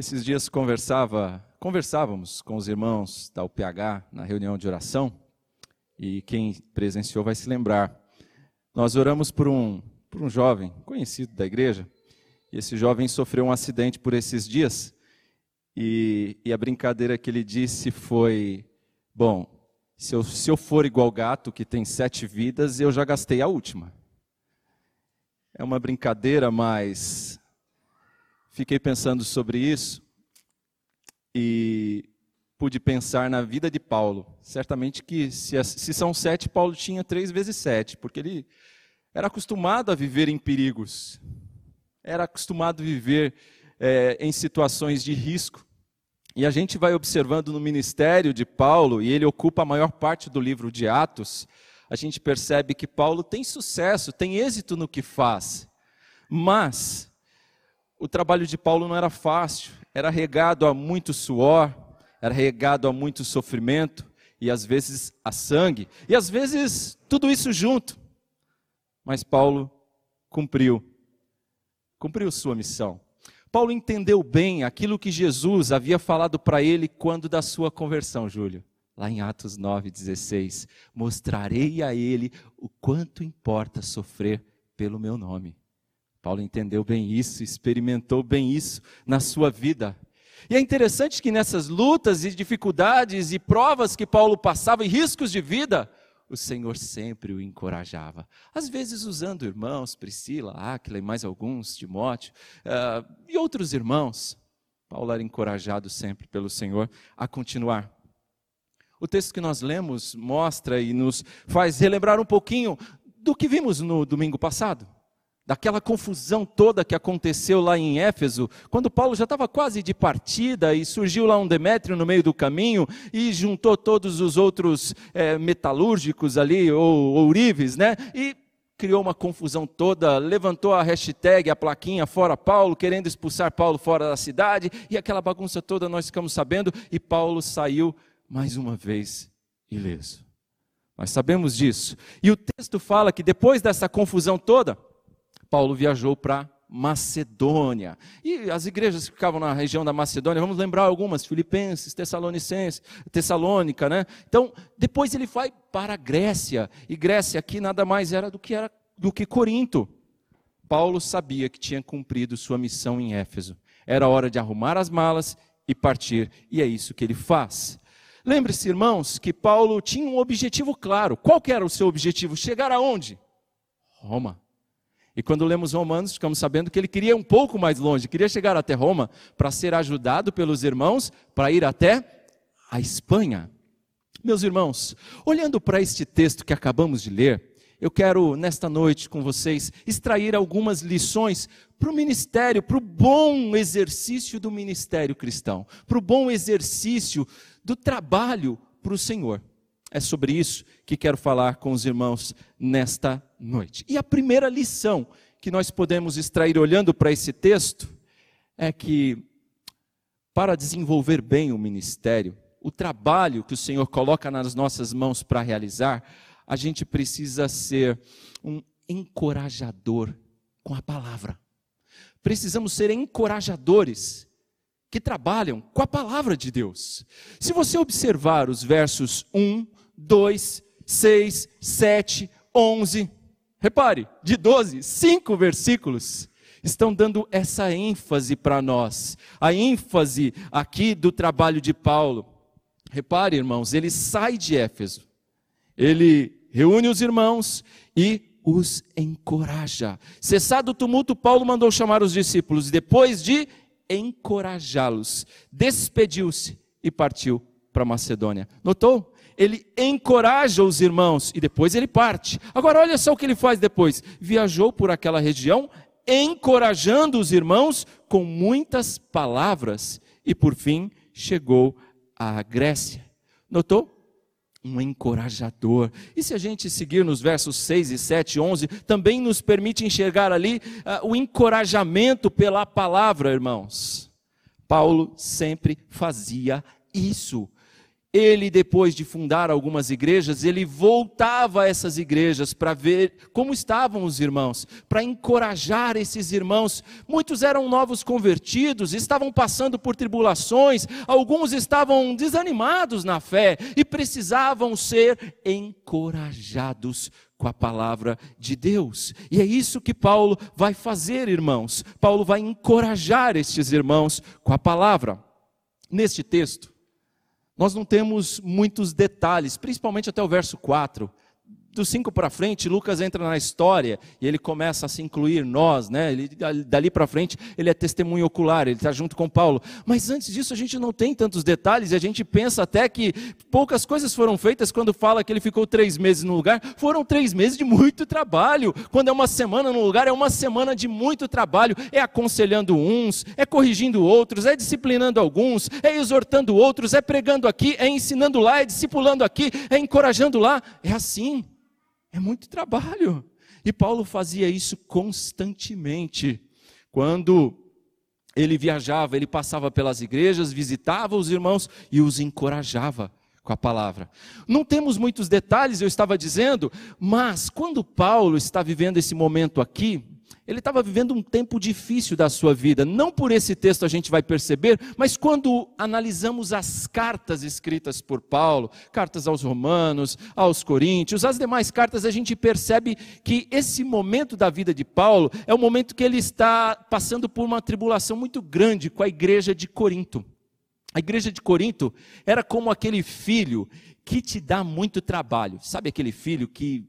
Esses dias conversava, conversávamos com os irmãos da UPH na reunião de oração, e quem presenciou vai se lembrar. Nós oramos por um, por um jovem conhecido da igreja, e esse jovem sofreu um acidente por esses dias, e, e a brincadeira que ele disse foi: Bom, se eu, se eu for igual gato que tem sete vidas, eu já gastei a última. É uma brincadeira, mas fiquei pensando sobre isso e pude pensar na vida de Paulo. Certamente que se, se são sete, Paulo tinha três vezes sete, porque ele era acostumado a viver em perigos, era acostumado a viver é, em situações de risco. E a gente vai observando no ministério de Paulo, e ele ocupa a maior parte do livro de Atos, a gente percebe que Paulo tem sucesso, tem êxito no que faz. Mas o trabalho de Paulo não era fácil, era regado a muito suor, era regado a muito sofrimento e às vezes a sangue, e às vezes tudo isso junto. Mas Paulo cumpriu, cumpriu sua missão. Paulo entendeu bem aquilo que Jesus havia falado para ele quando da sua conversão, Júlio. Lá em Atos 9,16: Mostrarei a ele o quanto importa sofrer pelo meu nome. Paulo entendeu bem isso, experimentou bem isso na sua vida. E é interessante que nessas lutas e dificuldades e provas que Paulo passava e riscos de vida, o Senhor sempre o encorajava. Às vezes usando irmãos, Priscila, Áquila e mais alguns, Timóteo, uh, e outros irmãos. Paulo era encorajado sempre pelo Senhor a continuar. O texto que nós lemos mostra e nos faz relembrar um pouquinho do que vimos no domingo passado daquela confusão toda que aconteceu lá em Éfeso, quando Paulo já estava quase de partida e surgiu lá um Demétrio no meio do caminho e juntou todos os outros é, metalúrgicos ali, ou ourives, né? E criou uma confusão toda, levantou a hashtag, a plaquinha fora Paulo, querendo expulsar Paulo fora da cidade, e aquela bagunça toda nós ficamos sabendo, e Paulo saiu mais uma vez ileso. Nós sabemos disso. E o texto fala que depois dessa confusão toda, Paulo viajou para Macedônia. E as igrejas que ficavam na região da Macedônia, vamos lembrar algumas, Filipenses, Tessalonicenses, Tessalônica, né? Então, depois ele vai para a Grécia. E Grécia aqui nada mais era do que era do que Corinto. Paulo sabia que tinha cumprido sua missão em Éfeso. Era hora de arrumar as malas e partir, e é isso que ele faz. Lembre-se, irmãos, que Paulo tinha um objetivo claro. Qual era o seu objetivo? Chegar aonde? Roma. E quando lemos Romanos, ficamos sabendo que ele queria um pouco mais longe, queria chegar até Roma para ser ajudado pelos irmãos para ir até a Espanha. Meus irmãos, olhando para este texto que acabamos de ler, eu quero, nesta noite com vocês, extrair algumas lições para o ministério, para o bom exercício do ministério cristão, para o bom exercício do trabalho para o Senhor. É sobre isso que quero falar com os irmãos nesta noite. E a primeira lição que nós podemos extrair olhando para esse texto é que, para desenvolver bem o ministério, o trabalho que o Senhor coloca nas nossas mãos para realizar, a gente precisa ser um encorajador com a palavra. Precisamos ser encorajadores que trabalham com a palavra de Deus. Se você observar os versos 1, 2, 6, 7, 11. Repare, de 12, cinco versículos estão dando essa ênfase para nós. A ênfase aqui do trabalho de Paulo. Repare, irmãos, ele sai de Éfeso. Ele reúne os irmãos e os encoraja. Cessado o tumulto, Paulo mandou chamar os discípulos depois de encorajá-los, despediu-se e partiu para Macedônia. Notou? Ele encoraja os irmãos e depois ele parte. Agora, olha só o que ele faz depois: viajou por aquela região, encorajando os irmãos com muitas palavras e por fim chegou à Grécia. Notou? Um encorajador. E se a gente seguir nos versos 6 e 7, 11, também nos permite enxergar ali uh, o encorajamento pela palavra, irmãos. Paulo sempre fazia isso ele, depois de fundar algumas igrejas, ele voltava a essas igrejas para ver como estavam os irmãos, para encorajar esses irmãos. Muitos eram novos convertidos, estavam passando por tribulações, alguns estavam desanimados na fé e precisavam ser encorajados com a palavra de Deus. E é isso que Paulo vai fazer, irmãos. Paulo vai encorajar estes irmãos com a palavra. Neste texto, nós não temos muitos detalhes, principalmente até o verso 4 do 5 para frente, Lucas entra na história e ele começa a se incluir nós, né? Ele, dali para frente, ele é testemunho ocular, ele está junto com Paulo. Mas antes disso, a gente não tem tantos detalhes e a gente pensa até que poucas coisas foram feitas quando fala que ele ficou três meses no lugar. Foram três meses de muito trabalho. Quando é uma semana no lugar, é uma semana de muito trabalho. É aconselhando uns, é corrigindo outros, é disciplinando alguns, é exortando outros, é pregando aqui, é ensinando lá, é discipulando aqui, é encorajando lá. É assim. É muito trabalho. E Paulo fazia isso constantemente. Quando ele viajava, ele passava pelas igrejas, visitava os irmãos e os encorajava com a palavra. Não temos muitos detalhes, eu estava dizendo, mas quando Paulo está vivendo esse momento aqui, ele estava vivendo um tempo difícil da sua vida. Não por esse texto a gente vai perceber, mas quando analisamos as cartas escritas por Paulo, cartas aos Romanos, aos Coríntios, as demais cartas, a gente percebe que esse momento da vida de Paulo é o momento que ele está passando por uma tribulação muito grande com a igreja de Corinto. A igreja de Corinto era como aquele filho que te dá muito trabalho. Sabe aquele filho que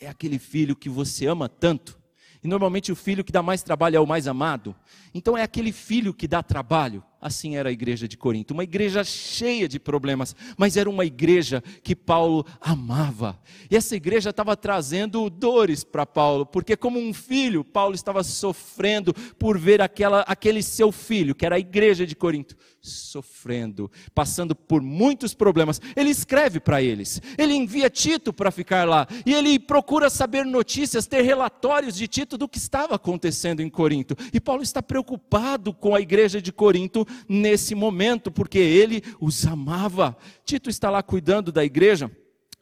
é aquele filho que você ama tanto? Normalmente o filho que dá mais trabalho é o mais amado. Então é aquele filho que dá trabalho. Assim era a igreja de Corinto, uma igreja cheia de problemas, mas era uma igreja que Paulo amava. E essa igreja estava trazendo dores para Paulo, porque como um filho, Paulo estava sofrendo por ver aquela, aquele seu filho, que era a igreja de Corinto, sofrendo, passando por muitos problemas. Ele escreve para eles, ele envia Tito para ficar lá, e ele procura saber notícias, ter relatórios de Tito do que estava acontecendo em Corinto. E Paulo está preocupado com a igreja de Corinto nesse momento, porque ele os amava. Tito está lá cuidando da igreja,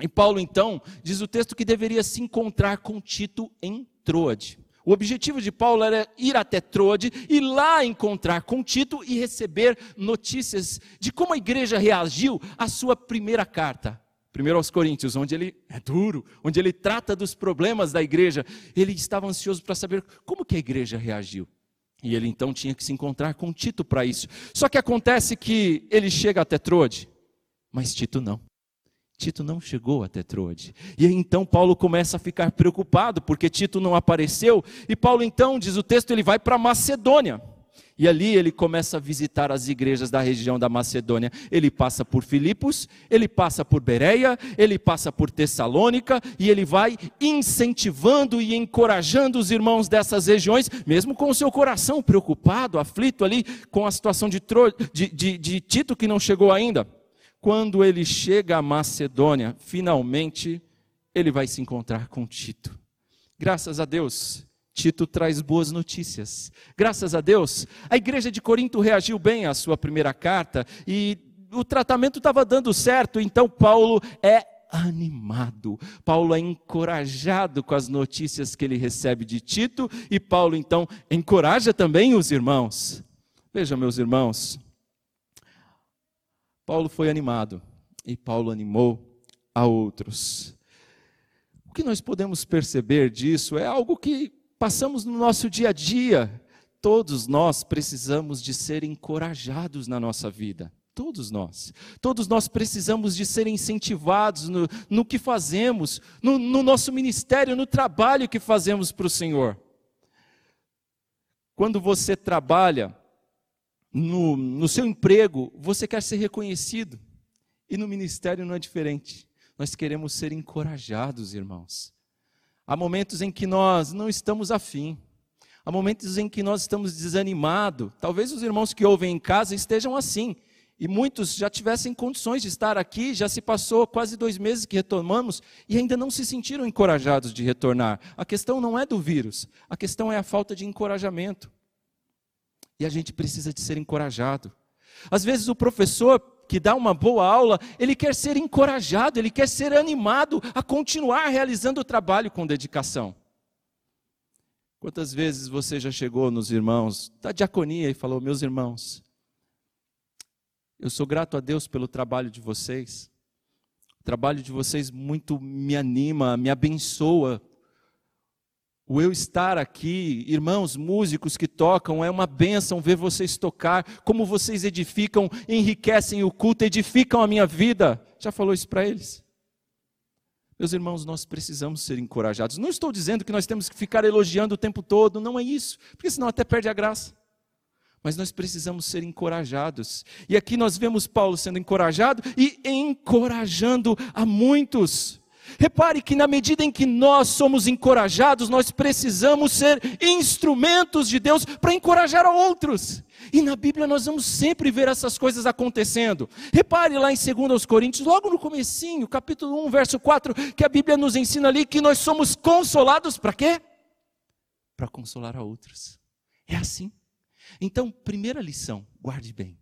e Paulo então diz o texto que deveria se encontrar com Tito em Troade. O objetivo de Paulo era ir até Troade e lá encontrar com Tito e receber notícias de como a igreja reagiu à sua primeira carta. Primeiro aos Coríntios, onde ele é duro, onde ele trata dos problemas da igreja. Ele estava ansioso para saber como que a igreja reagiu. E ele então tinha que se encontrar com Tito para isso. Só que acontece que ele chega até Troade, mas Tito não. Tito não chegou até Troade. E aí então Paulo começa a ficar preocupado, porque Tito não apareceu. E Paulo então, diz o texto, ele vai para Macedônia. E ali ele começa a visitar as igrejas da região da Macedônia. Ele passa por Filipos, ele passa por Bereia, ele passa por Tessalônica e ele vai incentivando e encorajando os irmãos dessas regiões, mesmo com o seu coração preocupado, aflito ali com a situação de, de, de, de Tito que não chegou ainda. Quando ele chega à Macedônia, finalmente ele vai se encontrar com Tito. Graças a Deus, Tito traz boas notícias. Graças a Deus, a igreja de Corinto reagiu bem à sua primeira carta e o tratamento estava dando certo, então Paulo é animado. Paulo é encorajado com as notícias que ele recebe de Tito e Paulo então encoraja também os irmãos. Veja, meus irmãos, Paulo foi animado e Paulo animou a outros. O que nós podemos perceber disso é algo que passamos no nosso dia a dia. Todos nós precisamos de ser encorajados na nossa vida. Todos nós. Todos nós precisamos de ser incentivados no, no que fazemos, no, no nosso ministério, no trabalho que fazemos para o Senhor. Quando você trabalha no, no seu emprego, você quer ser reconhecido. E no ministério não é diferente. Nós queremos ser encorajados, irmãos. Há momentos em que nós não estamos afim. Há momentos em que nós estamos desanimados. Talvez os irmãos que ouvem em casa estejam assim. E muitos já tivessem condições de estar aqui, já se passou quase dois meses que retomamos e ainda não se sentiram encorajados de retornar. A questão não é do vírus, a questão é a falta de encorajamento. E a gente precisa de ser encorajado. Às vezes o professor que dá uma boa aula, ele quer ser encorajado, ele quer ser animado a continuar realizando o trabalho com dedicação. Quantas vezes você já chegou nos irmãos da diaconia e falou: Meus irmãos, eu sou grato a Deus pelo trabalho de vocês. O trabalho de vocês muito me anima, me abençoa. O eu estar aqui, irmãos músicos que tocam, é uma bênção ver vocês tocar, como vocês edificam, enriquecem o culto, edificam a minha vida. Já falou isso para eles? Meus irmãos, nós precisamos ser encorajados. Não estou dizendo que nós temos que ficar elogiando o tempo todo, não é isso, porque senão até perde a graça. Mas nós precisamos ser encorajados. E aqui nós vemos Paulo sendo encorajado e encorajando a muitos. Repare que na medida em que nós somos encorajados, nós precisamos ser instrumentos de Deus para encorajar a outros. E na Bíblia nós vamos sempre ver essas coisas acontecendo. Repare lá em 2 Coríntios, logo no comecinho, capítulo 1, verso 4, que a Bíblia nos ensina ali que nós somos consolados para quê? Para consolar a outros. É assim. Então, primeira lição, guarde bem.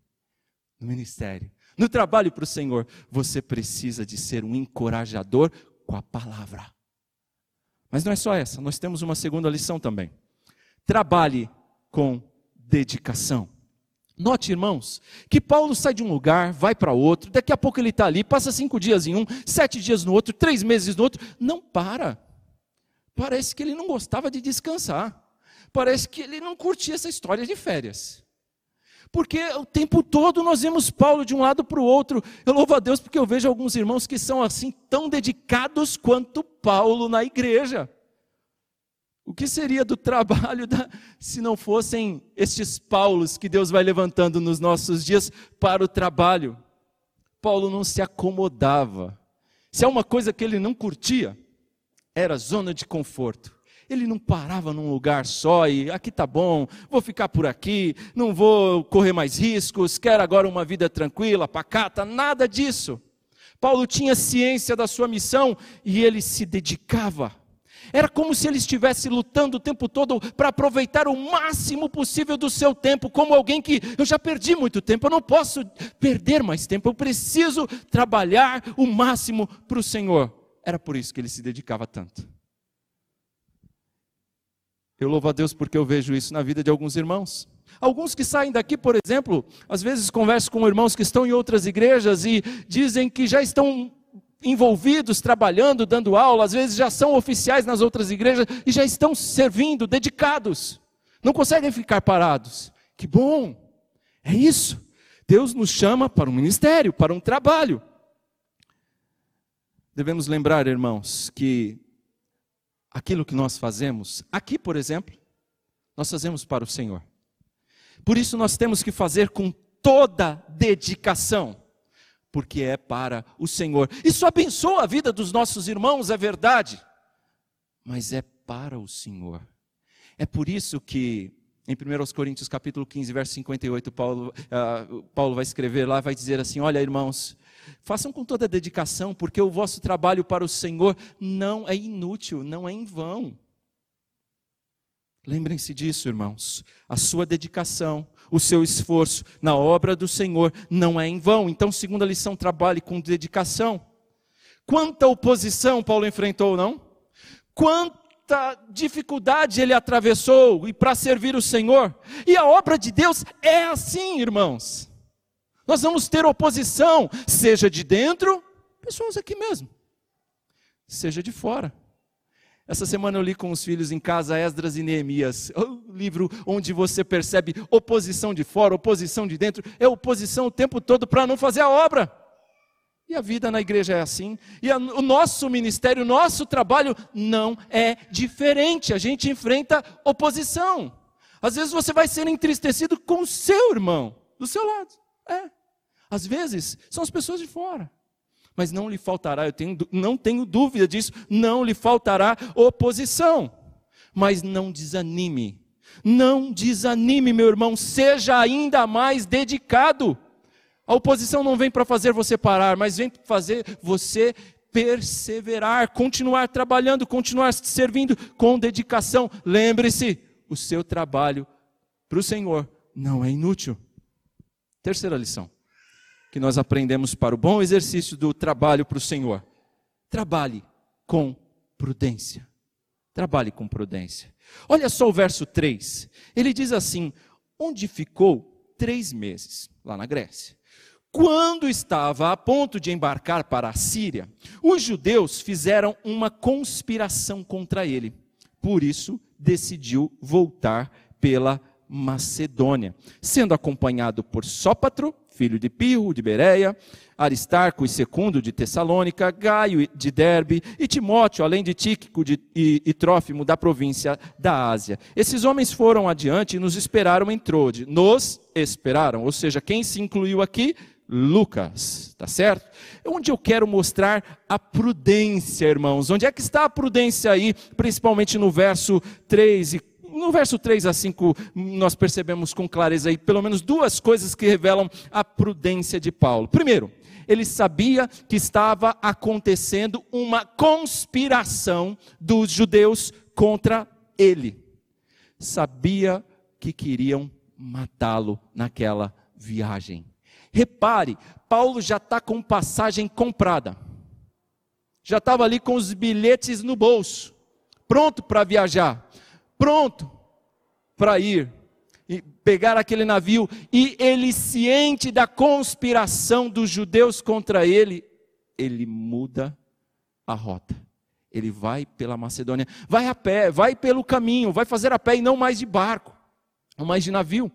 No ministério, no trabalho para o Senhor, você precisa de ser um encorajador com a palavra. Mas não é só essa, nós temos uma segunda lição também. Trabalhe com dedicação. Note, irmãos, que Paulo sai de um lugar, vai para outro, daqui a pouco ele está ali, passa cinco dias em um, sete dias no outro, três meses no outro, não para. Parece que ele não gostava de descansar. Parece que ele não curtia essa história de férias. Porque o tempo todo nós vemos Paulo de um lado para o outro. Eu louvo a Deus porque eu vejo alguns irmãos que são assim tão dedicados quanto Paulo na igreja. O que seria do trabalho da, se não fossem estes Paulos que Deus vai levantando nos nossos dias para o trabalho? Paulo não se acomodava. Se é uma coisa que ele não curtia, era zona de conforto. Ele não parava num lugar só e aqui tá bom, vou ficar por aqui, não vou correr mais riscos, quero agora uma vida tranquila, pacata, nada disso. Paulo tinha ciência da sua missão e ele se dedicava. Era como se ele estivesse lutando o tempo todo para aproveitar o máximo possível do seu tempo, como alguém que eu já perdi muito tempo, eu não posso perder mais tempo, eu preciso trabalhar o máximo para o Senhor. Era por isso que ele se dedicava tanto. Eu louvo a Deus porque eu vejo isso na vida de alguns irmãos. Alguns que saem daqui, por exemplo, às vezes converso com irmãos que estão em outras igrejas e dizem que já estão envolvidos, trabalhando, dando aula, às vezes já são oficiais nas outras igrejas e já estão servindo, dedicados. Não conseguem ficar parados. Que bom! É isso. Deus nos chama para um ministério, para um trabalho. Devemos lembrar, irmãos, que aquilo que nós fazemos, aqui, por exemplo, nós fazemos para o Senhor. Por isso nós temos que fazer com toda dedicação, porque é para o Senhor. Isso abençoa a vida dos nossos irmãos, é verdade, mas é para o Senhor. É por isso que em 1 Coríntios capítulo 15, verso 58, Paulo, uh, Paulo vai escrever lá, vai dizer assim: Olha, irmãos, façam com toda dedicação, porque o vosso trabalho para o Senhor não é inútil, não é em vão. Lembrem-se disso, irmãos. A sua dedicação, o seu esforço na obra do Senhor não é em vão. Então, segunda lição, trabalhe com dedicação. Quanta oposição Paulo enfrentou, não? Quanta dificuldade ele atravessou e para servir o Senhor. E a obra de Deus é assim, irmãos. Nós vamos ter oposição, seja de dentro, pessoas aqui mesmo, seja de fora. Essa semana eu li com os filhos em casa Esdras e Neemias, o livro onde você percebe oposição de fora, oposição de dentro, é oposição o tempo todo para não fazer a obra. E a vida na igreja é assim. E a, o nosso ministério, o nosso trabalho não é diferente. A gente enfrenta oposição. Às vezes você vai ser entristecido com o seu irmão, do seu lado. É. Às vezes são as pessoas de fora. Mas não lhe faltará, eu tenho, não tenho dúvida disso, não lhe faltará oposição. Mas não desanime. Não desanime, meu irmão, seja ainda mais dedicado. A oposição não vem para fazer você parar, mas vem para fazer você perseverar, continuar trabalhando, continuar servindo com dedicação. Lembre-se, o seu trabalho para o Senhor não é inútil. Terceira lição. Que nós aprendemos para o bom exercício do trabalho para o Senhor. Trabalhe com prudência. Trabalhe com prudência. Olha só o verso 3. Ele diz assim: onde ficou três meses, lá na Grécia. Quando estava a ponto de embarcar para a Síria, os judeus fizeram uma conspiração contra ele. Por isso, decidiu voltar pela Macedônia, sendo acompanhado por Sópatro, filho de Pirro, de Bereia, Aristarco e Secundo de Tessalônica, Gaio de Derbe e Timóteo, além de Tíquico de, e, e Trófimo da província da Ásia. Esses homens foram adiante e nos esperaram em Trode. Nos esperaram, ou seja, quem se incluiu aqui? Lucas, tá certo? Onde eu quero mostrar a prudência, irmãos. Onde é que está a prudência aí, principalmente no verso 3 e no verso 3 a 5, nós percebemos com clareza aí pelo menos duas coisas que revelam a prudência de Paulo. Primeiro, ele sabia que estava acontecendo uma conspiração dos judeus contra ele. Sabia que queriam matá-lo naquela viagem. Repare, Paulo já está com passagem comprada. Já estava ali com os bilhetes no bolso, pronto para viajar, pronto para ir e pegar aquele navio. E ele, ciente da conspiração dos judeus contra ele, ele muda a rota. Ele vai pela Macedônia, vai a pé, vai pelo caminho, vai fazer a pé e não mais de barco, não mais de navio.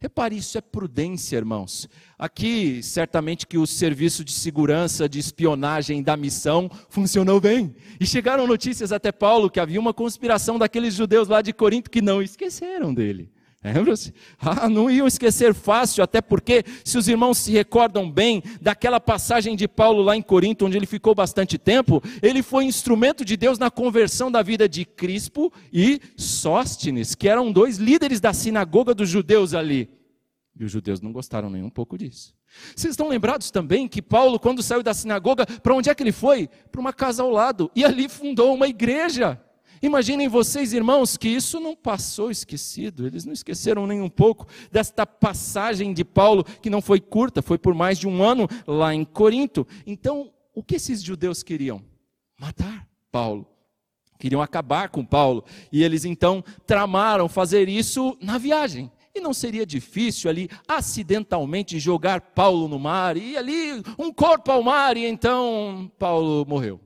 Repare, isso é prudência, irmãos. Aqui, certamente que o serviço de segurança, de espionagem da missão funcionou bem. E chegaram notícias até Paulo que havia uma conspiração daqueles judeus lá de Corinto que não esqueceram dele. Lembra-se? Ah, não iam esquecer fácil, até porque, se os irmãos se recordam bem daquela passagem de Paulo lá em Corinto, onde ele ficou bastante tempo, ele foi instrumento de Deus na conversão da vida de Crispo e Sóstenes, que eram dois líderes da sinagoga dos judeus ali. E os judeus não gostaram nem um pouco disso. Vocês estão lembrados também que Paulo, quando saiu da sinagoga, para onde é que ele foi? Para uma casa ao lado, e ali fundou uma igreja. Imaginem vocês, irmãos, que isso não passou esquecido, eles não esqueceram nem um pouco desta passagem de Paulo, que não foi curta, foi por mais de um ano lá em Corinto. Então, o que esses judeus queriam? Matar Paulo. Queriam acabar com Paulo. E eles então tramaram fazer isso na viagem. E não seria difícil ali acidentalmente jogar Paulo no mar e ali um corpo ao mar e então Paulo morreu.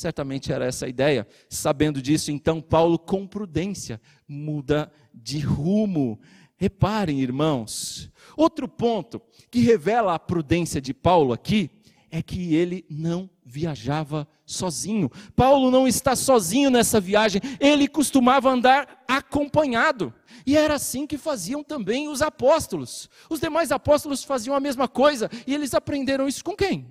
Certamente era essa a ideia. Sabendo disso, então, Paulo, com prudência, muda de rumo. Reparem, irmãos, outro ponto que revela a prudência de Paulo aqui é que ele não viajava sozinho. Paulo não está sozinho nessa viagem, ele costumava andar acompanhado. E era assim que faziam também os apóstolos. Os demais apóstolos faziam a mesma coisa e eles aprenderam isso com quem?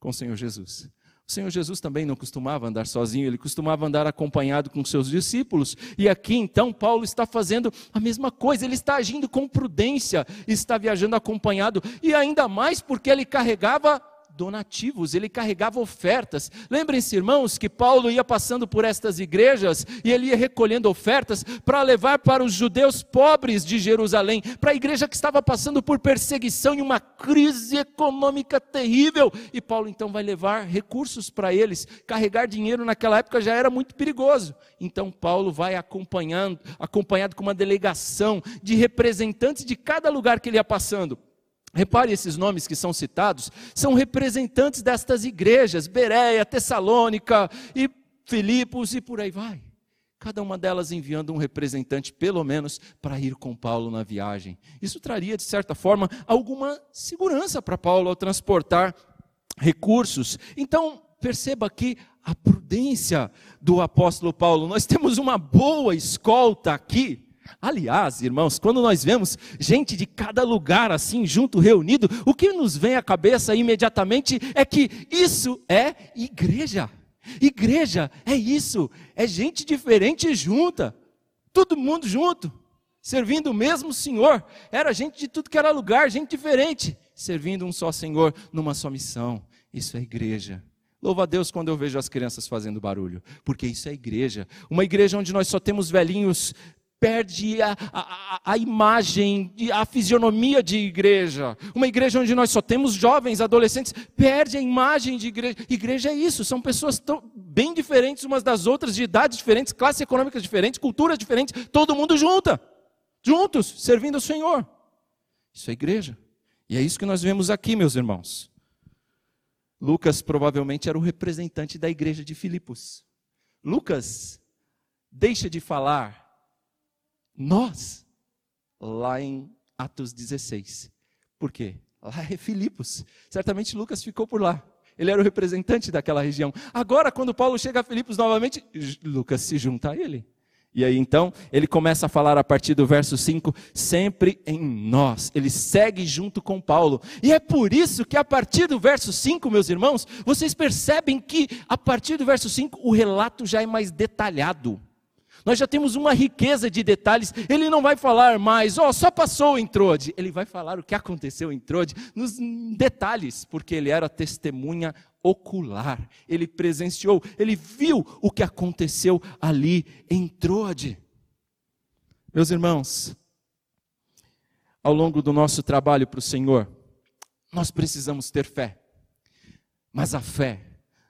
Com o Senhor Jesus. O Senhor Jesus também não costumava andar sozinho, ele costumava andar acompanhado com seus discípulos. E aqui então Paulo está fazendo a mesma coisa, ele está agindo com prudência, está viajando acompanhado, e ainda mais porque ele carregava donativos, ele carregava ofertas. Lembrem-se, irmãos, que Paulo ia passando por estas igrejas e ele ia recolhendo ofertas para levar para os judeus pobres de Jerusalém, para a igreja que estava passando por perseguição e uma crise econômica terrível. E Paulo então vai levar recursos para eles. Carregar dinheiro naquela época já era muito perigoso. Então Paulo vai acompanhando, acompanhado com uma delegação de representantes de cada lugar que ele ia passando Repare esses nomes que são citados, são representantes destas igrejas, Bereia, Tessalônica e Filipos e por aí vai. Cada uma delas enviando um representante, pelo menos, para ir com Paulo na viagem. Isso traria, de certa forma, alguma segurança para Paulo ao transportar recursos. Então, perceba aqui a prudência do apóstolo Paulo. Nós temos uma boa escolta aqui Aliás, irmãos, quando nós vemos gente de cada lugar assim junto, reunido, o que nos vem à cabeça imediatamente é que isso é igreja. Igreja é isso, é gente diferente junta, todo mundo junto, servindo o mesmo Senhor. Era gente de tudo que era lugar, gente diferente, servindo um só Senhor numa só missão. Isso é igreja. Louva a Deus quando eu vejo as crianças fazendo barulho, porque isso é igreja. Uma igreja onde nós só temos velhinhos perde a, a, a, imagem, a fisionomia de igreja. Uma igreja onde nós só temos jovens, adolescentes, perde a imagem de igreja. Igreja é isso, são pessoas tão, bem diferentes umas das outras, de idades diferentes, classes econômicas diferentes, culturas diferentes, todo mundo junta, juntos, servindo o Senhor. Isso é igreja. E é isso que nós vemos aqui, meus irmãos. Lucas provavelmente era o representante da igreja de Filipos. Lucas deixa de falar nós, lá em Atos 16. Por quê? Lá é Filipos. Certamente Lucas ficou por lá. Ele era o representante daquela região. Agora, quando Paulo chega a Filipos novamente, Lucas se junta a ele. E aí então, ele começa a falar a partir do verso 5, sempre em nós. Ele segue junto com Paulo. E é por isso que a partir do verso 5, meus irmãos, vocês percebem que a partir do verso 5 o relato já é mais detalhado. Nós já temos uma riqueza de detalhes. Ele não vai falar mais, ó, oh, só passou em Trode. Ele vai falar o que aconteceu em Trode nos detalhes, porque ele era testemunha ocular. Ele presenciou, ele viu o que aconteceu ali em Trode. Meus irmãos, ao longo do nosso trabalho para o Senhor, nós precisamos ter fé. Mas a fé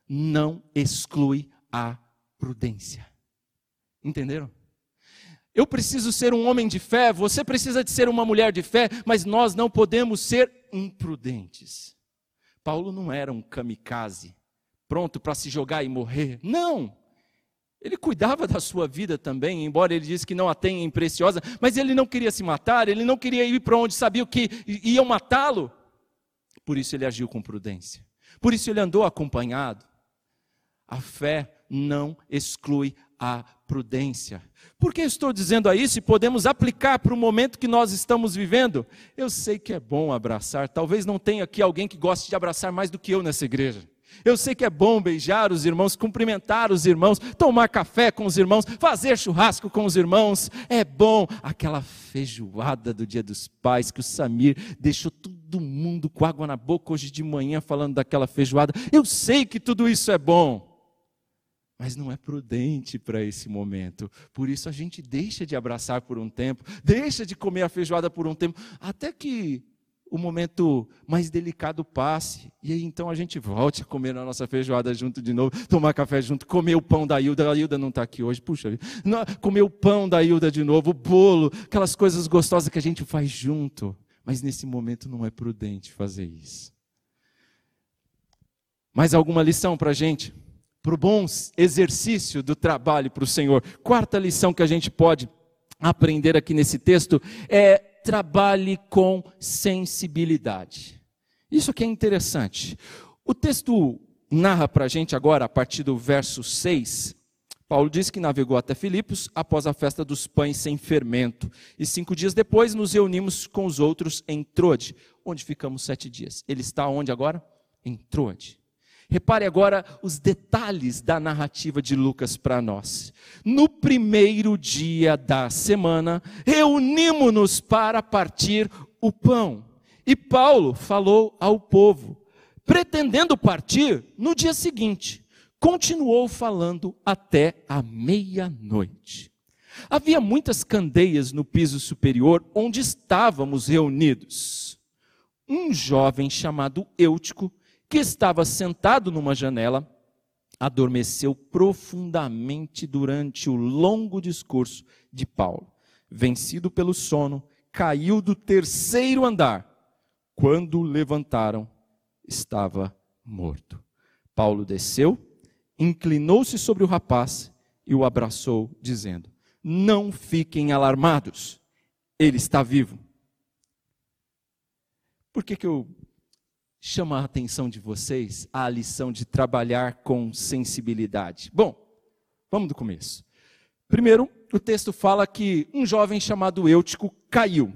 não exclui a prudência. Entenderam? Eu preciso ser um homem de fé, você precisa de ser uma mulher de fé, mas nós não podemos ser imprudentes. Paulo não era um kamikaze, pronto para se jogar e morrer. Não! Ele cuidava da sua vida também, embora ele disse que não a tenha em preciosa, mas ele não queria se matar, ele não queria ir para onde sabia que iam matá-lo. Por isso ele agiu com prudência. Por isso ele andou acompanhado. A fé não exclui a prudência. Por que estou dizendo isso e podemos aplicar para o momento que nós estamos vivendo? Eu sei que é bom abraçar, talvez não tenha aqui alguém que goste de abraçar mais do que eu nessa igreja. Eu sei que é bom beijar os irmãos, cumprimentar os irmãos, tomar café com os irmãos, fazer churrasco com os irmãos. É bom aquela feijoada do Dia dos Pais que o Samir deixou todo mundo com água na boca hoje de manhã falando daquela feijoada. Eu sei que tudo isso é bom mas não é prudente para esse momento. Por isso a gente deixa de abraçar por um tempo, deixa de comer a feijoada por um tempo, até que o momento mais delicado passe. E aí então a gente volte a comer a nossa feijoada junto de novo, tomar café junto, comer o pão da Hilda. A Hilda não está aqui hoje, puxa, não, comer o pão da Hilda de novo, o bolo, aquelas coisas gostosas que a gente faz junto. Mas nesse momento não é prudente fazer isso. Mais alguma lição para a gente? Para o bom exercício do trabalho para o Senhor. Quarta lição que a gente pode aprender aqui nesse texto é trabalhe com sensibilidade. Isso aqui é interessante. O texto narra para a gente agora, a partir do verso 6, Paulo diz que navegou até Filipos após a festa dos pães sem fermento. E cinco dias depois nos reunimos com os outros em Trode, onde ficamos sete dias. Ele está onde agora? Em Trode. Repare agora os detalhes da narrativa de Lucas para nós. No primeiro dia da semana, reunimos-nos para partir o pão. E Paulo falou ao povo, pretendendo partir no dia seguinte. Continuou falando até a meia-noite. Havia muitas candeias no piso superior onde estávamos reunidos. Um jovem chamado Eutico que estava sentado numa janela, adormeceu profundamente durante o longo discurso de Paulo. Vencido pelo sono, caiu do terceiro andar. Quando levantaram, estava morto. Paulo desceu, inclinou-se sobre o rapaz e o abraçou, dizendo: Não fiquem alarmados, ele está vivo. Por que, que eu chama a atenção de vocês a lição de trabalhar com sensibilidade? Bom, vamos do começo. Primeiro, o texto fala que um jovem chamado Eutico caiu.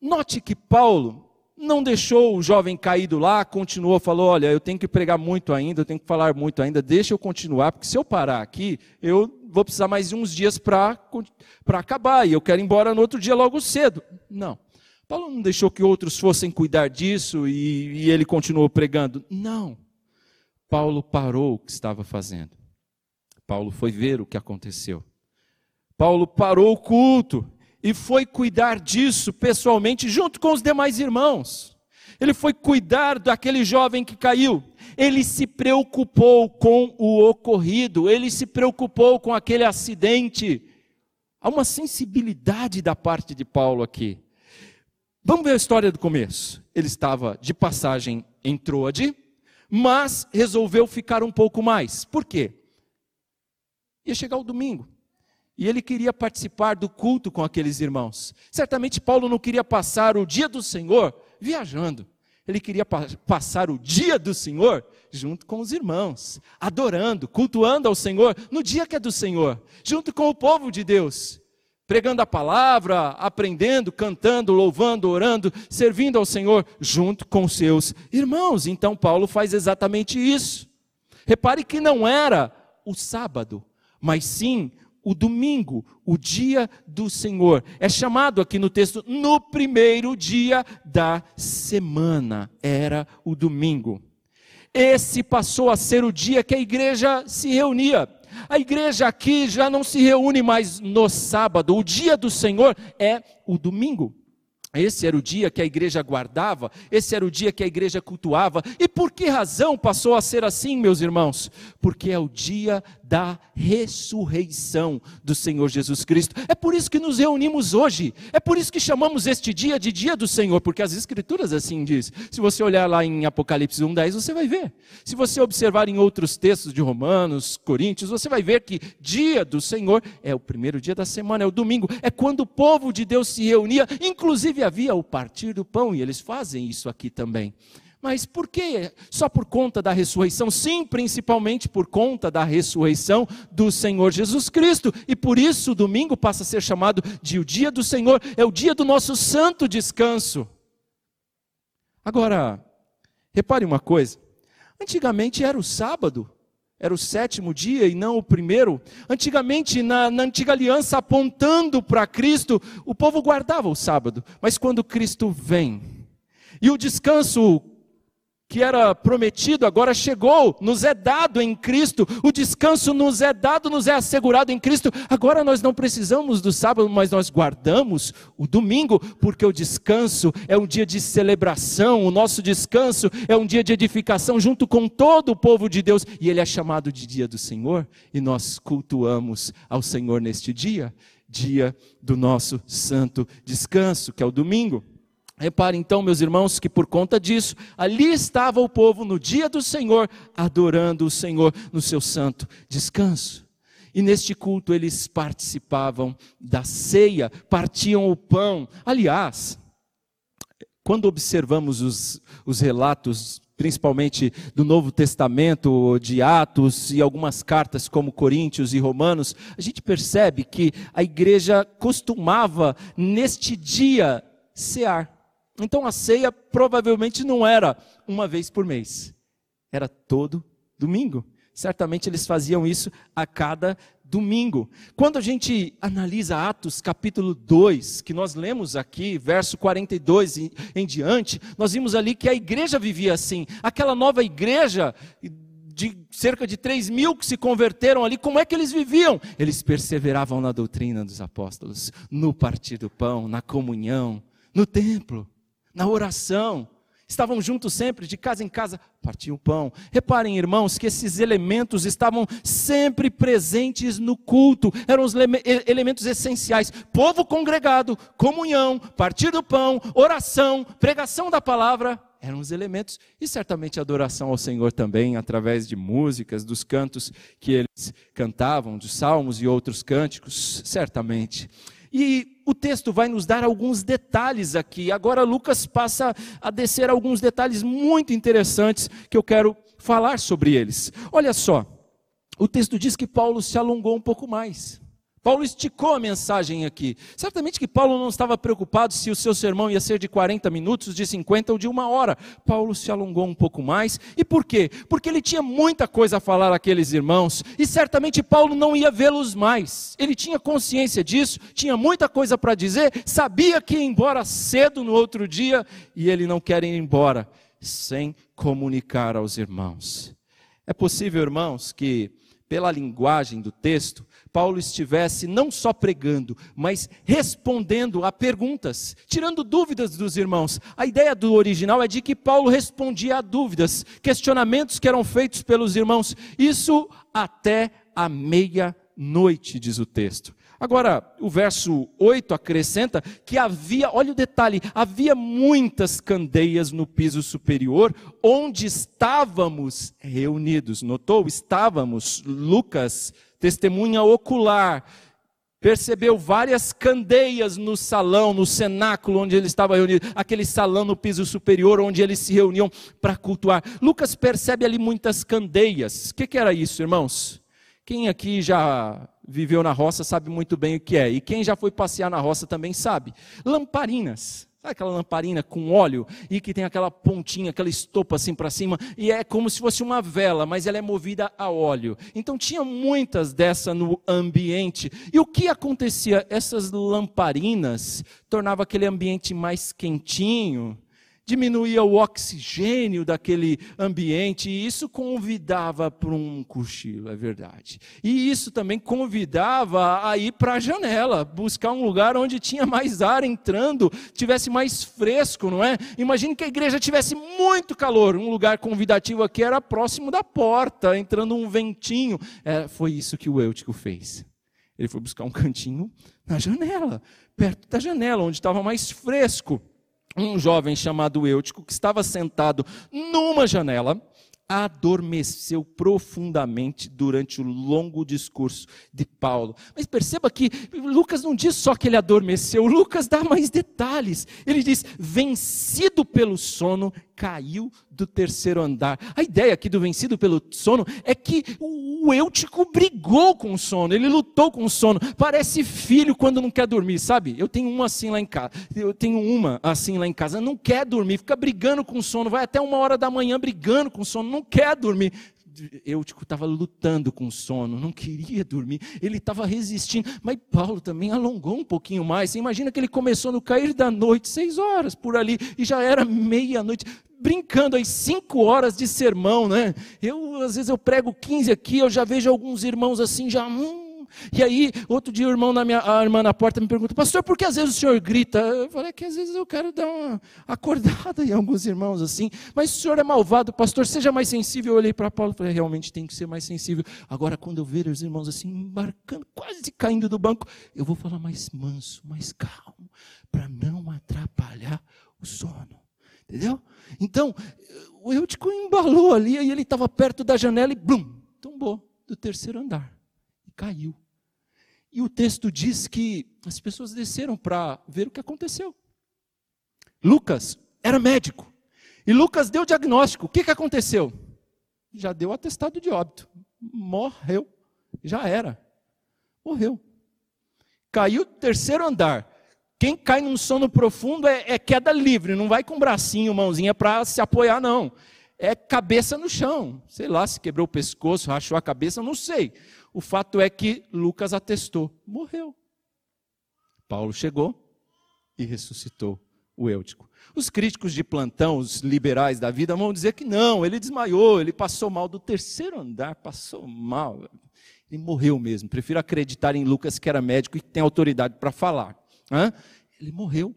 Note que Paulo não deixou o jovem caído lá, continuou, falou: Olha, eu tenho que pregar muito ainda, eu tenho que falar muito ainda, deixa eu continuar, porque se eu parar aqui, eu vou precisar mais de uns dias para acabar, e eu quero ir embora no outro dia logo cedo. Não. Paulo não deixou que outros fossem cuidar disso e, e ele continuou pregando. Não. Paulo parou o que estava fazendo. Paulo foi ver o que aconteceu. Paulo parou o culto e foi cuidar disso pessoalmente junto com os demais irmãos. Ele foi cuidar daquele jovem que caiu. Ele se preocupou com o ocorrido, ele se preocupou com aquele acidente. Há uma sensibilidade da parte de Paulo aqui. Vamos ver a história do começo. Ele estava de passagem em Troade, mas resolveu ficar um pouco mais. Por quê? Ia chegar o domingo. E ele queria participar do culto com aqueles irmãos. Certamente Paulo não queria passar o dia do Senhor viajando. Ele queria pa passar o dia do Senhor junto com os irmãos, adorando, cultuando ao Senhor no dia que é do Senhor, junto com o povo de Deus, pregando a palavra, aprendendo, cantando, louvando, orando, servindo ao Senhor junto com seus irmãos. Então Paulo faz exatamente isso. Repare que não era o sábado, mas sim o domingo, o dia do Senhor. É chamado aqui no texto no primeiro dia da semana, era o domingo. Esse passou a ser o dia que a igreja se reunia. A igreja aqui já não se reúne mais no sábado, o dia do Senhor é o domingo. Esse era o dia que a igreja guardava, esse era o dia que a igreja cultuava. E por que razão passou a ser assim, meus irmãos? Porque é o dia da ressurreição do Senhor Jesus Cristo. É por isso que nos reunimos hoje. É por isso que chamamos este dia de dia do Senhor, porque as escrituras assim diz. Se você olhar lá em Apocalipse 1:10, você vai ver. Se você observar em outros textos de Romanos, Coríntios, você vai ver que dia do Senhor é o primeiro dia da semana, é o domingo, é quando o povo de Deus se reunia, inclusive havia o partir do pão, e eles fazem isso aqui também. Mas por que? Só por conta da ressurreição? Sim, principalmente por conta da ressurreição do Senhor Jesus Cristo. E por isso o domingo passa a ser chamado de o dia do Senhor, é o dia do nosso santo descanso. Agora, repare uma coisa: antigamente era o sábado, era o sétimo dia e não o primeiro. Antigamente, na, na antiga aliança, apontando para Cristo, o povo guardava o sábado. Mas quando Cristo vem, e o descanso que era prometido agora chegou, nos é dado em Cristo, o descanso nos é dado, nos é assegurado em Cristo. Agora nós não precisamos do sábado, mas nós guardamos o domingo, porque o descanso é um dia de celebração, o nosso descanso é um dia de edificação junto com todo o povo de Deus, e ele é chamado de dia do Senhor, e nós cultuamos ao Senhor neste dia, dia do nosso santo descanso, que é o domingo. Repare então, meus irmãos, que por conta disso, ali estava o povo no dia do Senhor, adorando o Senhor no seu santo descanso. E neste culto eles participavam da ceia, partiam o pão. Aliás, quando observamos os, os relatos, principalmente do Novo Testamento, de Atos e algumas cartas como Coríntios e Romanos, a gente percebe que a igreja costumava, neste dia, cear. Então a ceia provavelmente não era uma vez por mês, era todo domingo. Certamente eles faziam isso a cada domingo. Quando a gente analisa Atos capítulo 2, que nós lemos aqui, verso 42 em, em diante, nós vimos ali que a igreja vivia assim. Aquela nova igreja de cerca de 3 mil que se converteram ali, como é que eles viviam? Eles perseveravam na doutrina dos apóstolos, no partir do pão, na comunhão, no templo na oração, estavam juntos sempre, de casa em casa, partiam o pão. Reparem, irmãos, que esses elementos estavam sempre presentes no culto, eram os elementos essenciais: povo congregado, comunhão, partir do pão, oração, pregação da palavra. Eram os elementos, e certamente adoração ao Senhor também, através de músicas, dos cantos que eles cantavam, de salmos e outros cânticos, certamente. E o texto vai nos dar alguns detalhes aqui. Agora, Lucas passa a descer alguns detalhes muito interessantes que eu quero falar sobre eles. Olha só, o texto diz que Paulo se alongou um pouco mais. Paulo esticou a mensagem aqui. Certamente que Paulo não estava preocupado se o seu sermão ia ser de 40 minutos, de 50 ou de uma hora. Paulo se alongou um pouco mais. E por quê? Porque ele tinha muita coisa a falar àqueles irmãos. E certamente Paulo não ia vê-los mais. Ele tinha consciência disso, tinha muita coisa para dizer, sabia que ia embora cedo no outro dia e ele não quer ir embora sem comunicar aos irmãos. É possível, irmãos, que pela linguagem do texto, Paulo estivesse não só pregando, mas respondendo a perguntas, tirando dúvidas dos irmãos. A ideia do original é de que Paulo respondia a dúvidas, questionamentos que eram feitos pelos irmãos. Isso até a meia-noite, diz o texto. Agora, o verso 8 acrescenta que havia, olha o detalhe, havia muitas candeias no piso superior onde estávamos reunidos. Notou? Estávamos, Lucas, testemunha ocular, percebeu várias candeias no salão, no cenáculo onde ele estava reunido, aquele salão no piso superior onde eles se reuniam para cultuar. Lucas percebe ali muitas candeias. O que, que era isso, irmãos? Quem aqui já viveu na roça sabe muito bem o que é. E quem já foi passear na roça também sabe. Lamparinas. Sabe aquela lamparina com óleo e que tem aquela pontinha, aquela estopa assim para cima e é como se fosse uma vela, mas ela é movida a óleo. Então tinha muitas dessa no ambiente. E o que acontecia? Essas lamparinas tornavam aquele ambiente mais quentinho, diminuía o oxigênio daquele ambiente, e isso convidava para um cochilo, é verdade. E isso também convidava a ir para a janela, buscar um lugar onde tinha mais ar entrando, tivesse mais fresco, não é? Imagine que a igreja tivesse muito calor, um lugar convidativo aqui era próximo da porta, entrando um ventinho. É, foi isso que o Eutico fez. Ele foi buscar um cantinho na janela, perto da janela, onde estava mais fresco um jovem chamado Eutico, que estava sentado numa janela, adormeceu profundamente durante o longo discurso de Paulo. Mas perceba que Lucas não diz só que ele adormeceu, Lucas dá mais detalhes. Ele diz: vencido pelo sono, caiu do terceiro andar. A ideia aqui do vencido pelo sono é que o Eutico brigou com o sono, ele lutou com o sono. Parece filho quando não quer dormir, sabe? Eu tenho uma assim lá em casa, eu tenho uma assim lá em casa, não quer dormir, fica brigando com o sono, vai até uma hora da manhã brigando com o sono, não quer dormir. Eutico estava lutando com sono, não queria dormir, ele estava resistindo, mas Paulo também alongou um pouquinho mais. Você imagina que ele começou no cair da noite, seis horas por ali, e já era meia-noite brincando aí cinco horas de sermão, né? Eu, às vezes, eu prego 15 aqui, eu já vejo alguns irmãos assim, já. Hum. E aí, outro dia, o irmão na minha, a irmã na porta me pergunta, pastor, por que às vezes o senhor grita? Eu falei é que às vezes eu quero dar uma acordada em alguns irmãos assim, mas o senhor é malvado, pastor, seja mais sensível. Eu olhei para Paulo e falei, realmente tem que ser mais sensível. Agora, quando eu ver os irmãos assim, embarcando, quase caindo do banco, eu vou falar mais manso, mais calmo, para não atrapalhar o sono. Entendeu? Então, o Eutico embalou ali, e ele estava perto da janela e blum, tombou do terceiro andar e caiu. E o texto diz que as pessoas desceram para ver o que aconteceu. Lucas era médico. E Lucas deu o diagnóstico. O que, que aconteceu? Já deu atestado de óbito. Morreu. Já era. Morreu. Caiu do terceiro andar. Quem cai num sono profundo é, é queda livre, não vai com bracinho, mãozinha para se apoiar, não. É cabeça no chão. Sei lá se quebrou o pescoço, rachou a cabeça, não sei. O fato é que Lucas atestou, morreu. Paulo chegou e ressuscitou o Eutico. Os críticos de plantão, os liberais da vida, vão dizer que não, ele desmaiou, ele passou mal do terceiro andar, passou mal. Ele morreu mesmo. Prefiro acreditar em Lucas, que era médico e que tem autoridade para falar. Ele morreu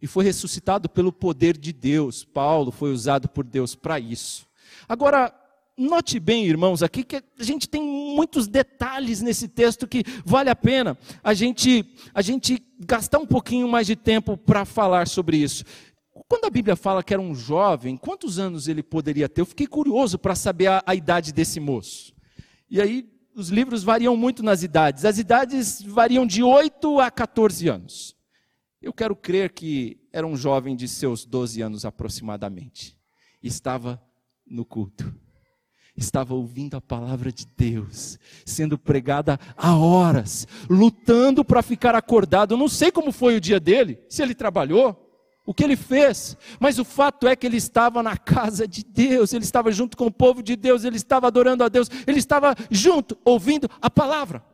e foi ressuscitado pelo poder de Deus. Paulo foi usado por Deus para isso. Agora, note bem, irmãos, aqui que a gente tem muitos detalhes nesse texto que vale a pena a gente, a gente gastar um pouquinho mais de tempo para falar sobre isso. Quando a Bíblia fala que era um jovem, quantos anos ele poderia ter? Eu fiquei curioso para saber a, a idade desse moço. E aí os livros variam muito nas idades. As idades variam de 8 a 14 anos. Eu quero crer que era um jovem de seus 12 anos aproximadamente. Estava no culto. Estava ouvindo a palavra de Deus, sendo pregada há horas, lutando para ficar acordado. Eu não sei como foi o dia dele, se ele trabalhou, o que ele fez, mas o fato é que ele estava na casa de Deus, ele estava junto com o povo de Deus, ele estava adorando a Deus, ele estava junto, ouvindo a palavra.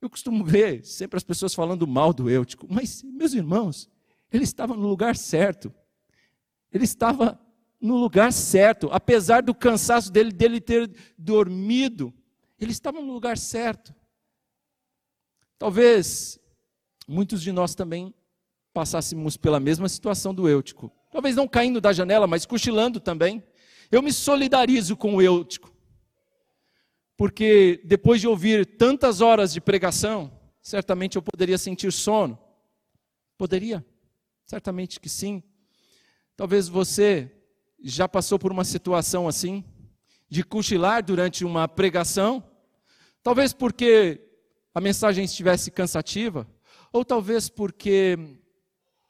Eu costumo ver sempre as pessoas falando mal do Eutico, mas, meus irmãos, ele estava no lugar certo, ele estava no lugar certo, apesar do cansaço dele, dele ter dormido, ele estava no lugar certo. Talvez muitos de nós também passássemos pela mesma situação do Eutico. Talvez não caindo da janela, mas cochilando também. Eu me solidarizo com o Eutico. Porque depois de ouvir tantas horas de pregação, certamente eu poderia sentir sono. Poderia? Certamente que sim. Talvez você já passou por uma situação assim, de cochilar durante uma pregação, talvez porque a mensagem estivesse cansativa, ou talvez porque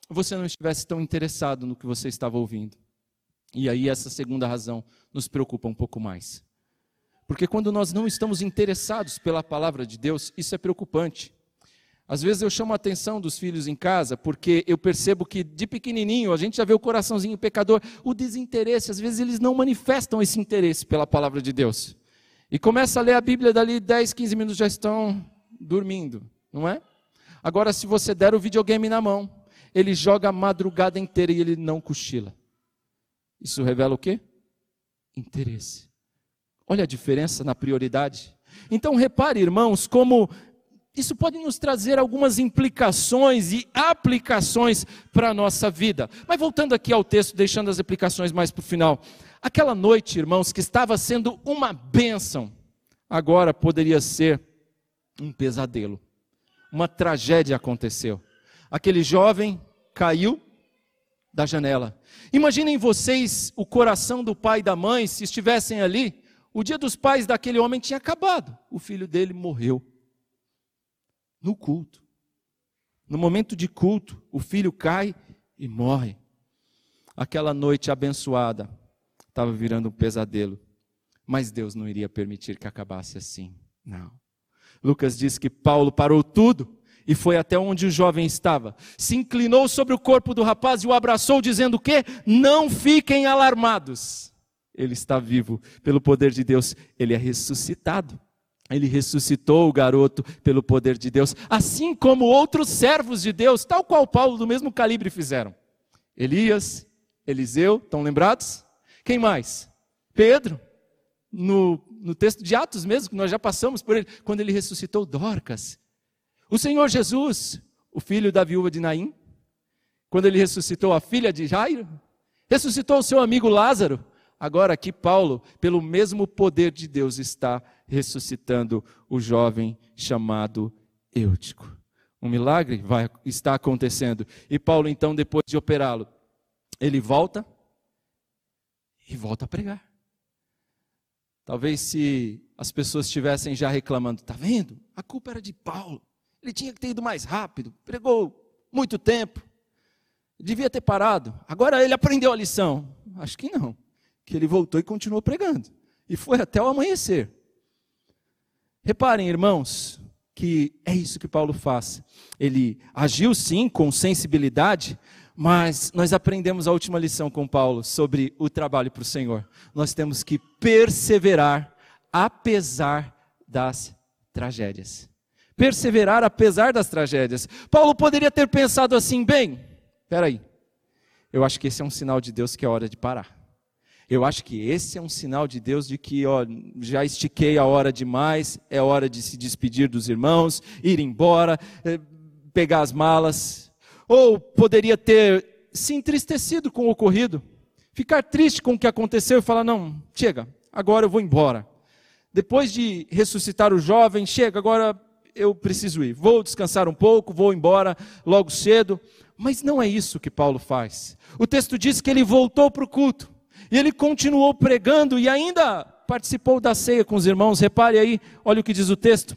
você não estivesse tão interessado no que você estava ouvindo. E aí essa segunda razão nos preocupa um pouco mais. Porque quando nós não estamos interessados pela palavra de Deus, isso é preocupante. Às vezes eu chamo a atenção dos filhos em casa, porque eu percebo que de pequenininho a gente já vê o coraçãozinho pecador, o desinteresse, às vezes eles não manifestam esse interesse pela palavra de Deus. E começa a ler a Bíblia dali 10, 15 minutos já estão dormindo, não é? Agora se você der o videogame na mão, ele joga a madrugada inteira e ele não cochila. Isso revela o quê? Interesse. Olha a diferença na prioridade. Então repare, irmãos, como isso pode nos trazer algumas implicações e aplicações para a nossa vida. Mas voltando aqui ao texto, deixando as aplicações mais para o final. Aquela noite, irmãos, que estava sendo uma bênção, agora poderia ser um pesadelo. Uma tragédia aconteceu. Aquele jovem caiu da janela. Imaginem vocês o coração do pai e da mãe se estivessem ali. O dia dos pais daquele homem tinha acabado. O filho dele morreu no culto. No momento de culto, o filho cai e morre. Aquela noite abençoada estava virando um pesadelo. Mas Deus não iria permitir que acabasse assim. Não. Lucas diz que Paulo parou tudo e foi até onde o jovem estava. Se inclinou sobre o corpo do rapaz e o abraçou, dizendo o quê? Não fiquem alarmados. Ele está vivo pelo poder de Deus, ele é ressuscitado. Ele ressuscitou o garoto pelo poder de Deus, assim como outros servos de Deus, tal qual Paulo do mesmo calibre fizeram. Elias, Eliseu, estão lembrados? Quem mais? Pedro, no, no texto de Atos mesmo, que nós já passamos por ele, quando ele ressuscitou Dorcas. O Senhor Jesus, o filho da viúva de Naim, quando ele ressuscitou a filha de Jairo, ressuscitou o seu amigo Lázaro. Agora aqui Paulo, pelo mesmo poder de Deus, está ressuscitando o jovem chamado Eutico. Um milagre vai está acontecendo. E Paulo, então, depois de operá-lo, ele volta e volta a pregar. Talvez se as pessoas estivessem já reclamando, está vendo? A culpa era de Paulo. Ele tinha que ter ido mais rápido, pregou muito tempo, devia ter parado. Agora ele aprendeu a lição. Acho que não. Que ele voltou e continuou pregando. E foi até o amanhecer. Reparem, irmãos, que é isso que Paulo faz. Ele agiu sim com sensibilidade, mas nós aprendemos a última lição com Paulo sobre o trabalho para o Senhor. Nós temos que perseverar apesar das tragédias. Perseverar apesar das tragédias. Paulo poderia ter pensado assim: bem, peraí, eu acho que esse é um sinal de Deus que é hora de parar. Eu acho que esse é um sinal de Deus de que ó, já estiquei a hora demais, é hora de se despedir dos irmãos, ir embora, eh, pegar as malas. Ou poderia ter se entristecido com o ocorrido, ficar triste com o que aconteceu e falar: não, chega, agora eu vou embora. Depois de ressuscitar o jovem, chega, agora eu preciso ir, vou descansar um pouco, vou embora logo cedo. Mas não é isso que Paulo faz. O texto diz que ele voltou para o culto. E ele continuou pregando e ainda participou da ceia com os irmãos. Repare aí, olha o que diz o texto.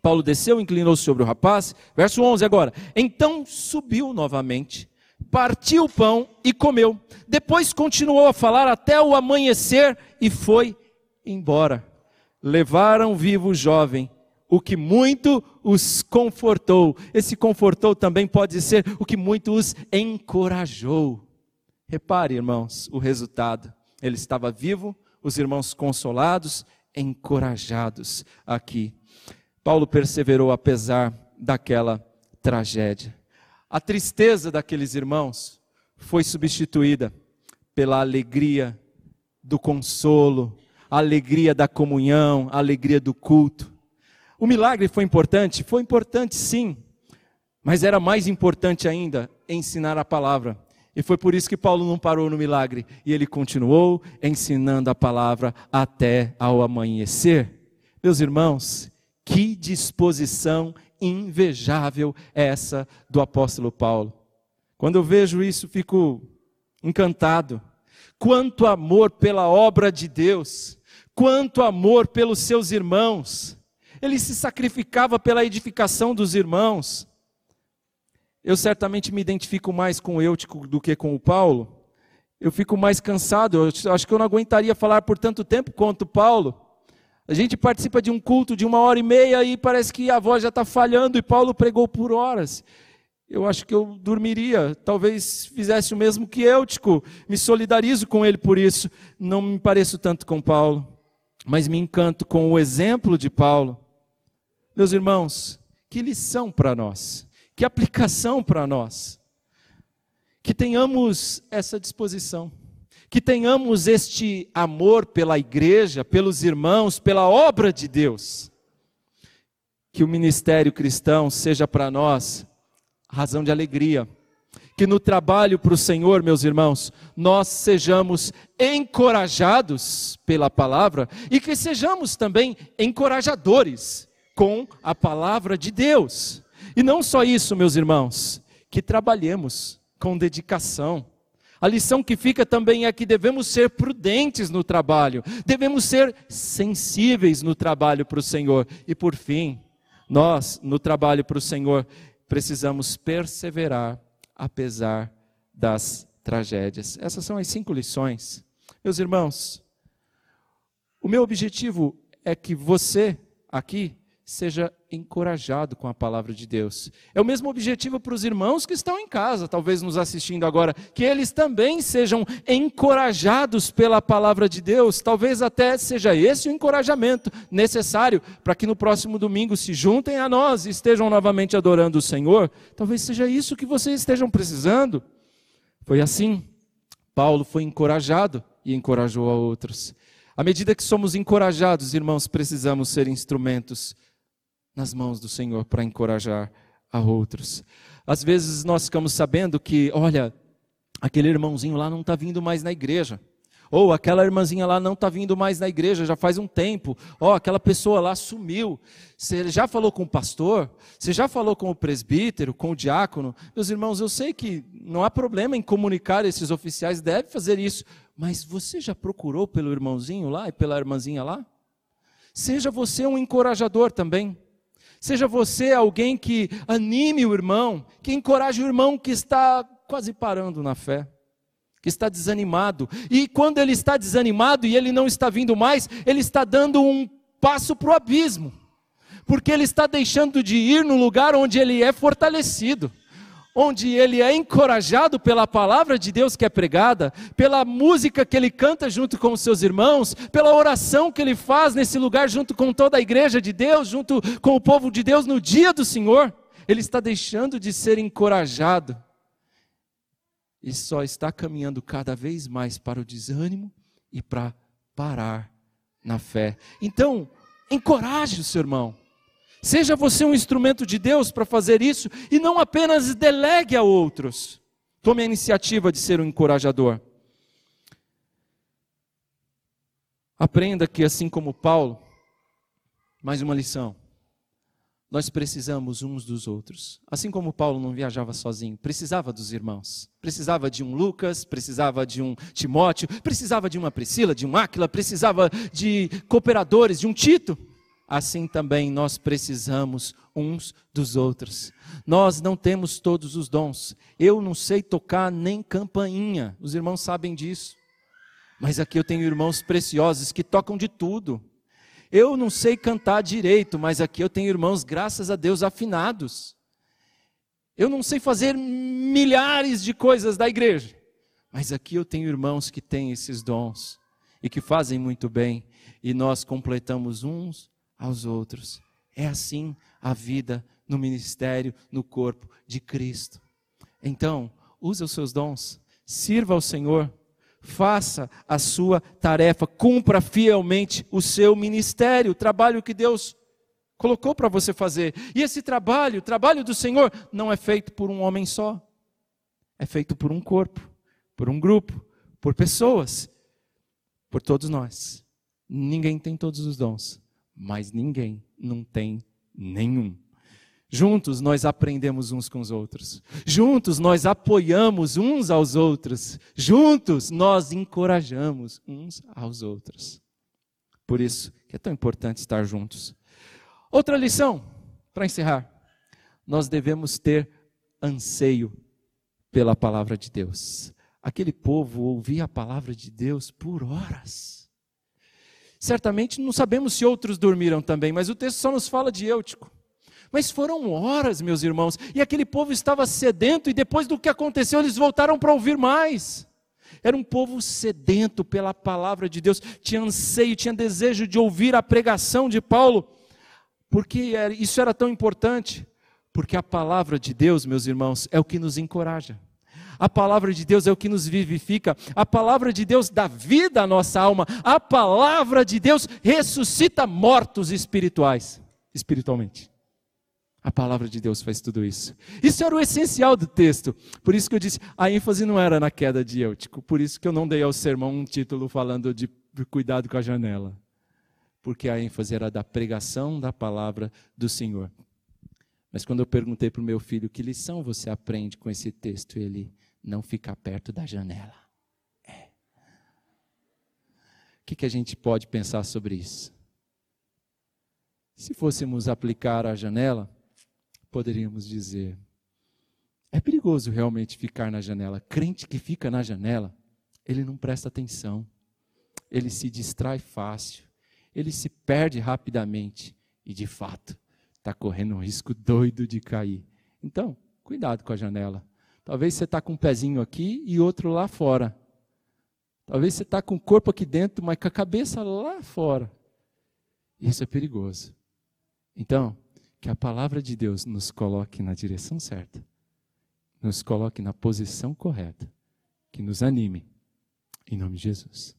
Paulo desceu, inclinou-se sobre o rapaz. Verso 11 agora. Então subiu novamente, partiu o pão e comeu. Depois continuou a falar até o amanhecer e foi embora. Levaram vivo o jovem, o que muito os confortou. Esse confortou também pode ser o que muito os encorajou. Repare, irmãos, o resultado. Ele estava vivo, os irmãos consolados, encorajados aqui. Paulo perseverou apesar daquela tragédia. A tristeza daqueles irmãos foi substituída pela alegria do consolo, a alegria da comunhão, a alegria do culto. O milagre foi importante? Foi importante sim, mas era mais importante ainda ensinar a palavra. E foi por isso que Paulo não parou no milagre e ele continuou ensinando a palavra até ao amanhecer. Meus irmãos, que disposição invejável é essa do apóstolo Paulo. Quando eu vejo isso, fico encantado. Quanto amor pela obra de Deus, quanto amor pelos seus irmãos. Ele se sacrificava pela edificação dos irmãos. Eu certamente me identifico mais com o Eutico do que com o Paulo. Eu fico mais cansado. Eu acho que eu não aguentaria falar por tanto tempo quanto Paulo. A gente participa de um culto de uma hora e meia e parece que a voz já está falhando e Paulo pregou por horas. Eu acho que eu dormiria, talvez fizesse o mesmo que Eutico, me solidarizo com ele por isso. Não me pareço tanto com Paulo, mas me encanto com o exemplo de Paulo. Meus irmãos, que lição para nós, que aplicação para nós. Que tenhamos essa disposição que tenhamos este amor pela igreja, pelos irmãos, pela obra de Deus. Que o ministério cristão seja para nós razão de alegria. Que no trabalho para o Senhor, meus irmãos, nós sejamos encorajados pela palavra e que sejamos também encorajadores com a palavra de Deus. E não só isso, meus irmãos, que trabalhemos com dedicação a lição que fica também é que devemos ser prudentes no trabalho, devemos ser sensíveis no trabalho para o Senhor. E por fim, nós, no trabalho para o Senhor, precisamos perseverar apesar das tragédias. Essas são as cinco lições. Meus irmãos, o meu objetivo é que você aqui seja encorajado com a palavra de Deus. É o mesmo objetivo para os irmãos que estão em casa, talvez nos assistindo agora, que eles também sejam encorajados pela palavra de Deus. Talvez até seja esse o encorajamento necessário para que no próximo domingo se juntem a nós e estejam novamente adorando o Senhor. Talvez seja isso que vocês estejam precisando. Foi assim. Paulo foi encorajado e encorajou a outros. À medida que somos encorajados, irmãos, precisamos ser instrumentos nas mãos do Senhor para encorajar a outros. Às vezes nós ficamos sabendo que, olha, aquele irmãozinho lá não está vindo mais na igreja. Ou aquela irmãzinha lá não está vindo mais na igreja já faz um tempo. Oh, aquela pessoa lá sumiu. Você já falou com o pastor? Você já falou com o presbítero, com o diácono? Meus irmãos, eu sei que não há problema em comunicar esses oficiais, deve fazer isso. Mas você já procurou pelo irmãozinho lá e pela irmãzinha lá? Seja você um encorajador também. Seja você alguém que anime o irmão, que encoraje o irmão que está quase parando na fé, que está desanimado. E quando ele está desanimado e ele não está vindo mais, ele está dando um passo para o abismo, porque ele está deixando de ir no lugar onde ele é fortalecido onde ele é encorajado pela palavra de Deus que é pregada, pela música que ele canta junto com os seus irmãos, pela oração que ele faz nesse lugar junto com toda a igreja de Deus, junto com o povo de Deus no dia do Senhor, ele está deixando de ser encorajado e só está caminhando cada vez mais para o desânimo e para parar na fé. Então, encoraje o seu irmão. Seja você um instrumento de Deus para fazer isso e não apenas delegue a outros. Tome a iniciativa de ser um encorajador. Aprenda que, assim como Paulo, mais uma lição. Nós precisamos uns dos outros. Assim como Paulo não viajava sozinho, precisava dos irmãos. Precisava de um Lucas, precisava de um Timóteo, precisava de uma Priscila, de um Áquila, precisava de cooperadores, de um Tito assim também nós precisamos uns dos outros. Nós não temos todos os dons. Eu não sei tocar nem campainha, os irmãos sabem disso. Mas aqui eu tenho irmãos preciosos que tocam de tudo. Eu não sei cantar direito, mas aqui eu tenho irmãos, graças a Deus, afinados. Eu não sei fazer milhares de coisas da igreja, mas aqui eu tenho irmãos que têm esses dons e que fazem muito bem, e nós completamos uns aos outros. É assim a vida no ministério, no corpo de Cristo. Então, use os seus dons, sirva ao Senhor, faça a sua tarefa, cumpra fielmente o seu ministério, o trabalho que Deus colocou para você fazer. E esse trabalho, o trabalho do Senhor, não é feito por um homem só. É feito por um corpo, por um grupo, por pessoas, por todos nós. Ninguém tem todos os dons, mas ninguém não tem nenhum. Juntos nós aprendemos uns com os outros. Juntos nós apoiamos uns aos outros. Juntos nós encorajamos uns aos outros. Por isso que é tão importante estar juntos. Outra lição, para encerrar. Nós devemos ter anseio pela palavra de Deus. Aquele povo ouvia a palavra de Deus por horas. Certamente não sabemos se outros dormiram também, mas o texto só nos fala de Eutico. Mas foram horas, meus irmãos, e aquele povo estava sedento, e depois do que aconteceu, eles voltaram para ouvir mais. Era um povo sedento pela palavra de Deus, tinha anseio, tinha desejo de ouvir a pregação de Paulo. Porque isso era tão importante? Porque a palavra de Deus, meus irmãos, é o que nos encoraja. A palavra de Deus é o que nos vivifica. A palavra de Deus dá vida à nossa alma. A palavra de Deus ressuscita mortos espirituais, espiritualmente. A palavra de Deus faz tudo isso. Isso era o essencial do texto. Por isso que eu disse, a ênfase não era na queda de Eutico. Por isso que eu não dei ao sermão um título falando de cuidado com a janela. Porque a ênfase era da pregação da palavra do Senhor. Mas quando eu perguntei para o meu filho que lição você aprende com esse texto, ele não fica perto da janela. É. O que, que a gente pode pensar sobre isso? Se fôssemos aplicar a janela, poderíamos dizer: é perigoso realmente ficar na janela. Crente que fica na janela, ele não presta atenção, ele se distrai fácil, ele se perde rapidamente e, de fato, está correndo um risco doido de cair. Então, cuidado com a janela. Talvez você está com um pezinho aqui e outro lá fora. Talvez você está com o corpo aqui dentro, mas com a cabeça lá fora. Isso é perigoso. Então, que a palavra de Deus nos coloque na direção certa, nos coloque na posição correta, que nos anime. Em nome de Jesus.